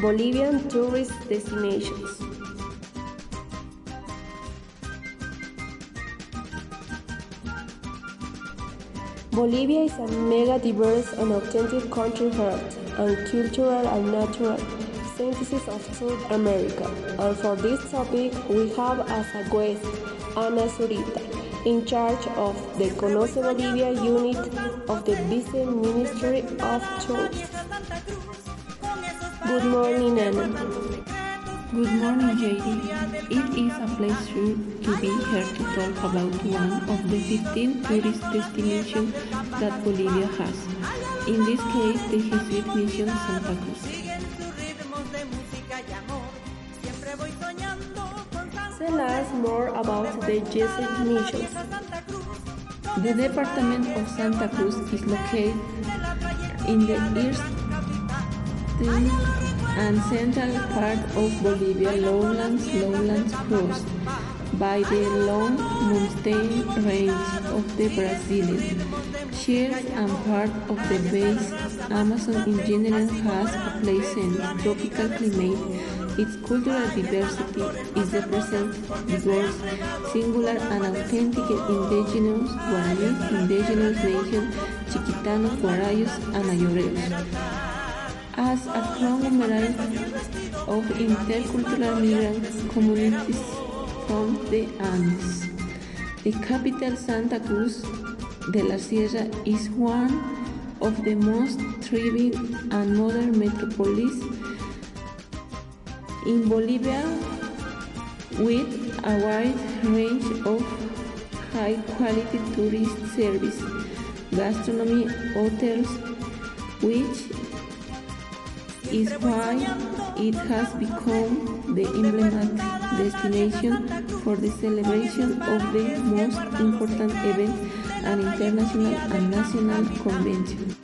Bolivian tourist destinations. Bolivia is a mega diverse and authentic country heart and cultural and natural synthesis of South America. And for this topic, we have as a guest Ana Zurita, in charge of the Conoce Bolivia unit of the Vice Ministry of Tourism. Good morning, Ana. Good morning, JD. It is a pleasure to be here to talk about one of the 15 tourist destinations that Bolivia has. In this case, the Jesuit Mission Santa Cruz. Tell us more about the Jesuit missions. The department of Santa Cruz is located in the eastern and central part of Bolivia lowlands, lowlands crossed by the long mountain range of the Brazilian Shield and part of the base Amazon in general has a pleasant tropical climate. Its cultural diversity is the present diverse, singular and authentic indigenous Guarani, indigenous nation, Chiquitanos, Guarayos, and Ayoreos as a conglomerate of intercultural migrant communities from the Andes. The capital, Santa Cruz de la Sierra, is one of the most thriving and modern metropolises in Bolivia with a wide range of high quality tourist service, gastronomy, hotels, which is why it has become the emblematic destination for the celebration of the most important events and international and national conventions.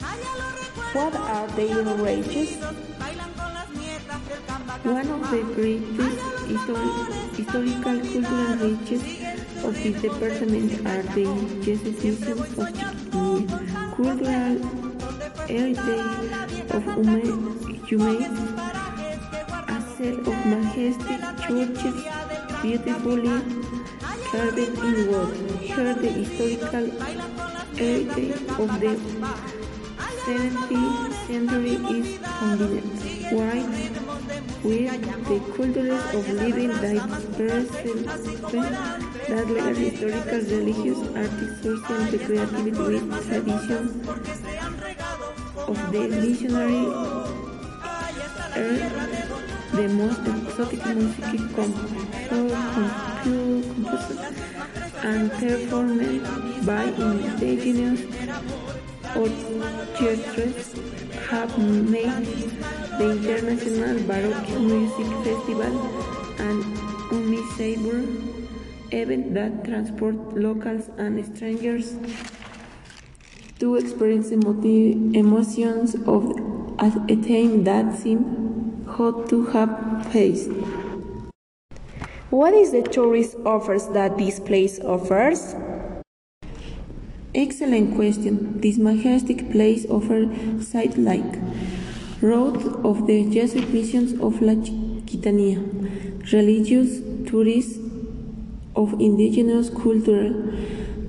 What are their rages? One of the greatest histori- historical cultural riches of this department are the Jesuit missions of cultural heritage of Humane, a set of majestic churches beautifully carved in wood. Here the historical heritage of the 17th century is combined, while with the cultures of living diverse that legal, historical, religious, artistic, social, and creativity with traditions of the missionary the most exotic music composed and performed by indigenous orchestras have made the International Baroque Music Festival an unmissable event that transports locals and strangers. To experience the emotions of a time that seemed hard to have faced. What is the tourist offers that this place offers? Excellent question. This majestic place offers sights like Road of the Jesuit Missions of La Chiquitanía, religious, tourist, of indigenous culture,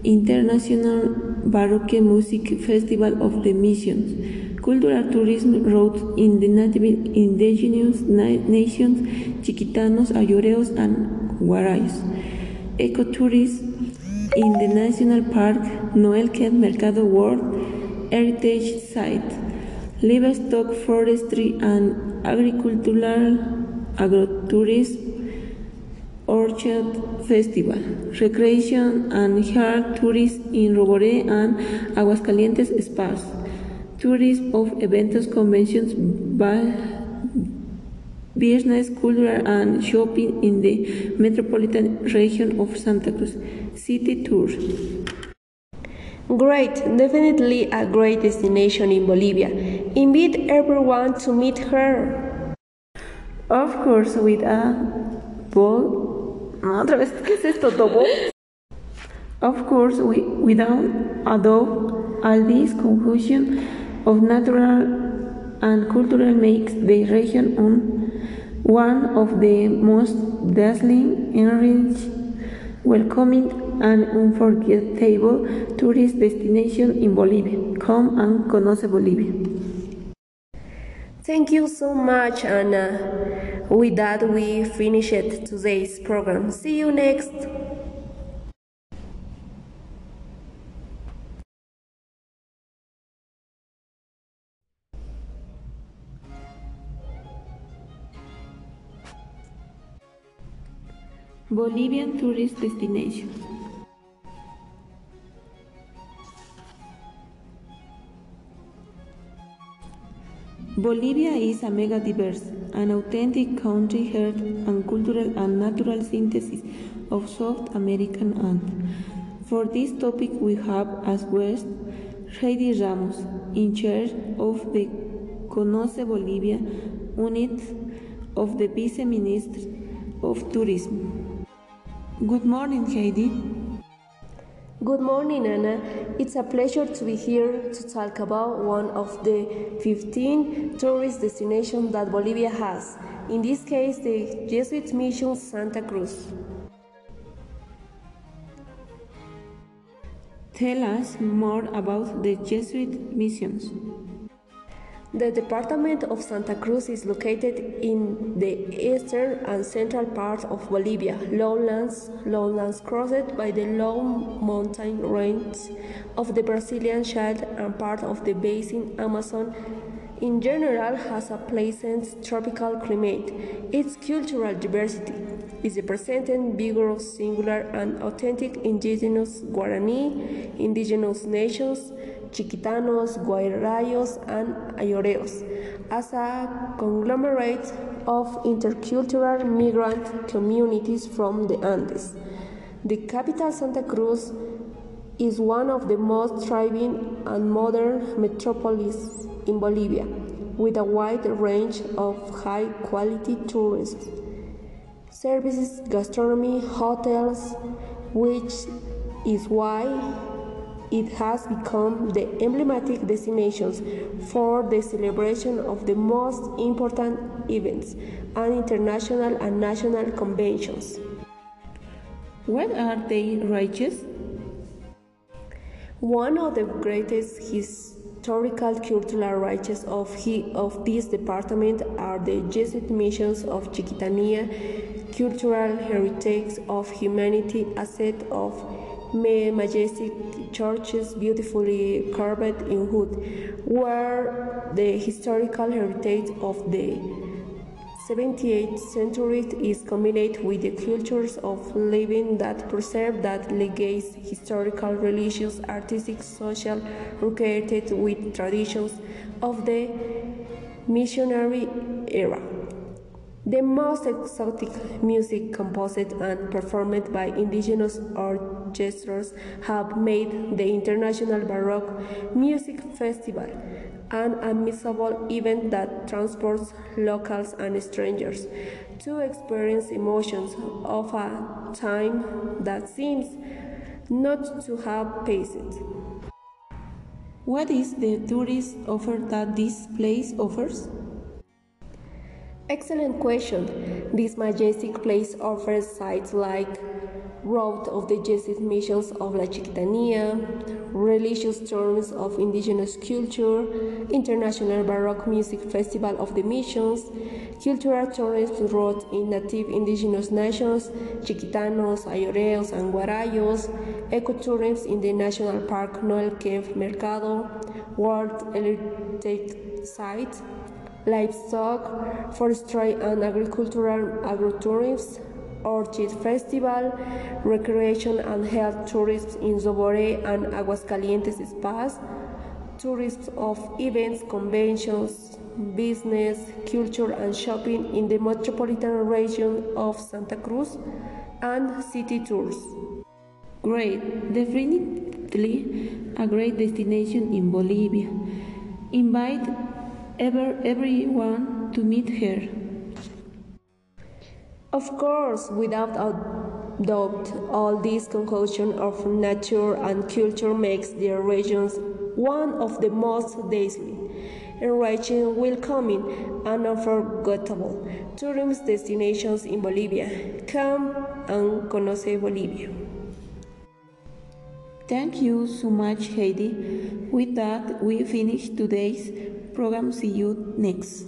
international Baroque Music Festival of the Missions, cultural tourism routes in the native indigenous na nations, Chiquitanos, Ayoreos, and Guarayos, ecotourism in the National Park Noelque Mercado World Heritage Site, livestock forestry and agricultural agrotourism Orchard Festival, recreation and hard tourism in Roboré and Aguascalientes spas, tourism of eventos, conventions, business, culture and shopping in the metropolitan region of Santa Cruz, city tour. Great, definitely a great destination in Bolivia. Invite everyone to meet her. Of course, with a ball otra vez, ¿qué es esto? Of course, we, without a doubt, all this confusion of natural and cultural makes the region one of the most dazzling, enriched, welcoming, and unforgettable tourist destinations in Bolivia. Come and conoce Bolivia. Thank you so much, Anna. With that, we finished today's program. See you next. Bolivian tourist destination. Bolivia is a mega diverse, an authentic country heard and cultural and natural synthesis of South American art. For this topic we have as guest Heidi Ramos, in charge of the Conoce Bolivia unit of the Vice Minister of Tourism. Good morning, Heidi. Good morning, Anna. It's a pleasure to be here to talk about one of the 15 tourist destinations that Bolivia has. In this case, the Jesuit Mission Santa Cruz. Tell us more about the Jesuit missions. The department of Santa Cruz is located in the eastern and central part of Bolivia, lowlands, lowlands crossed by the low mountain range of the Brazilian Shield and part of the basin Amazon. In general, has a pleasant tropical climate. Its cultural diversity is represented vigorous, singular, and authentic indigenous Guarani, indigenous nations, Chiquitanos, Guarayos, and Ayoreos, as a conglomerate of intercultural migrant communities from the Andes. The capital, Santa Cruz, is one of the most thriving and modern metropolises in Bolivia, with a wide range of high quality tourism services, gastronomy, hotels, which is why it has become the emblematic destinations for the celebration of the most important events and international and national conventions. What are they righteous? One of the greatest historical cultural rights of, he, of this department are the Jesuit missions of Chiquitanía, cultural heritage of humanity, asset of majestic churches beautifully carved in wood, where the historical heritage of the 17th century is combined with the cultures of living that preserve that legacy, historical, religious, artistic, social, recreated with traditions of the missionary era. The most exotic music composed and performed by indigenous orchestras have made the International Baroque Music Festival an admissible event that transports locals and strangers to experience emotions of a time that seems not to have passed. What is the tourist offer that this place offers? Excellent question. This majestic place offers sites like Route of the Jesuit Missions of La Chiquitanía, religious terms of indigenous culture, International Baroque Music Festival of the Missions, cultural tourism route in native indigenous nations, Chiquitanos, Ayoreos, and Guarayos, ecotourism in the National Park Noel Kempff Mercado, World Heritage Site, livestock, forestry and agricultural agrotourism, Orchid Festival, recreation and health tourism in Roboré and Aguascalientes spas, tourism of events, conventions, business, culture and shopping in the metropolitan region of Santa Cruz, and city tours. Great, definitely a great destination in Bolivia. Invite ever everyone to meet her. Of course, without a doubt, all this conjunction of nature and culture makes their regions one of the most dazzling. enriching, welcoming, and unforgettable tourism destinations in Bolivia. Come and conoce Bolivia. Thank you so much, Heidi. With that, we finish today's program. See you next.